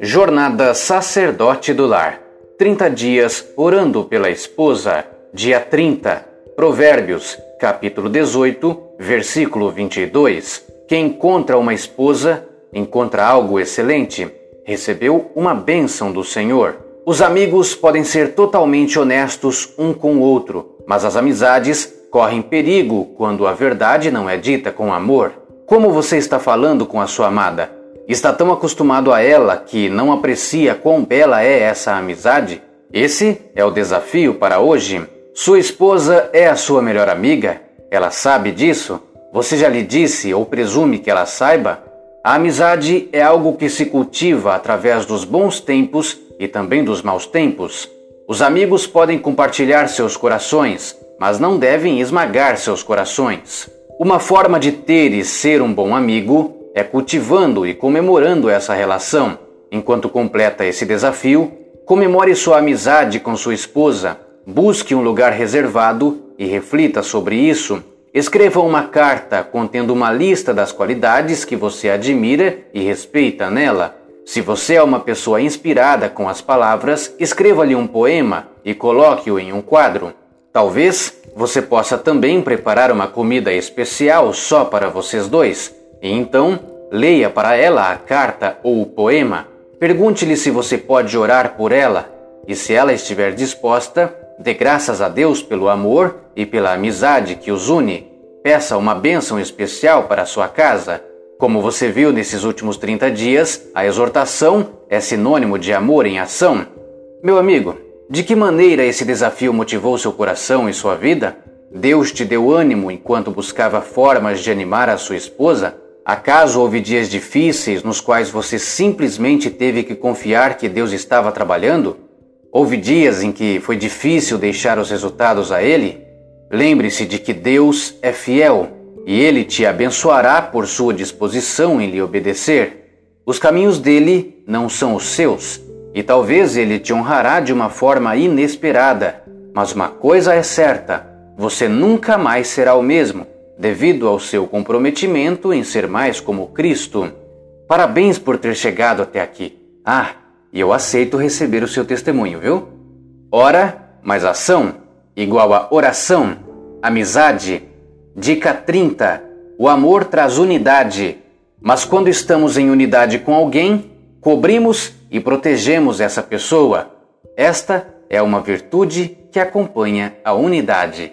Jornada Sacerdote do Lar 30 dias orando pela esposa. Dia 30. Provérbios, capítulo 18, versículo 22. Quem encontra uma esposa encontra algo excelente. Recebeu uma bênção do Senhor. Os amigos podem ser totalmente honestos um com o outro, mas as amizades correm perigo quando a verdade não é dita com amor. Como você está falando com a sua amada? Está tão acostumado a ela que não aprecia quão bela é essa amizade? Esse é o desafio para hoje. Sua esposa é a sua melhor amiga? Ela sabe disso? Você já lhe disse ou presume que ela saiba? A amizade é algo que se cultiva através dos bons tempos e também dos maus tempos. Os amigos podem compartilhar seus corações, mas não devem esmagar seus corações. Uma forma de ter e ser um bom amigo é cultivando e comemorando essa relação. Enquanto completa esse desafio, comemore sua amizade com sua esposa, busque um lugar reservado e reflita sobre isso. Escreva uma carta contendo uma lista das qualidades que você admira e respeita nela. Se você é uma pessoa inspirada com as palavras, escreva-lhe um poema e coloque-o em um quadro. Talvez você possa também preparar uma comida especial só para vocês dois e então, leia para ela a carta ou o poema, pergunte-lhe se você pode orar por ela, e se ela estiver disposta, dê graças a Deus pelo amor e pela amizade que os une. Peça uma bênção especial para sua casa. Como você viu nesses últimos 30 dias, a exortação é sinônimo de amor em ação. Meu amigo, de que maneira esse desafio motivou seu coração e sua vida? Deus te deu ânimo enquanto buscava formas de animar a sua esposa? Acaso houve dias difíceis nos quais você simplesmente teve que confiar que Deus estava trabalhando? Houve dias em que foi difícil deixar os resultados a Ele? Lembre-se de que Deus é fiel e Ele te abençoará por sua disposição em lhe obedecer. Os caminhos dele não são os seus, e talvez Ele te honrará de uma forma inesperada. Mas uma coisa é certa: você nunca mais será o mesmo devido ao seu comprometimento em ser mais como Cristo. Parabéns por ter chegado até aqui. Ah, e eu aceito receber o seu testemunho, viu? Ora mais ação igual a oração, amizade. Dica 30. O amor traz unidade. Mas quando estamos em unidade com alguém, cobrimos e protegemos essa pessoa. Esta é uma virtude que acompanha a unidade.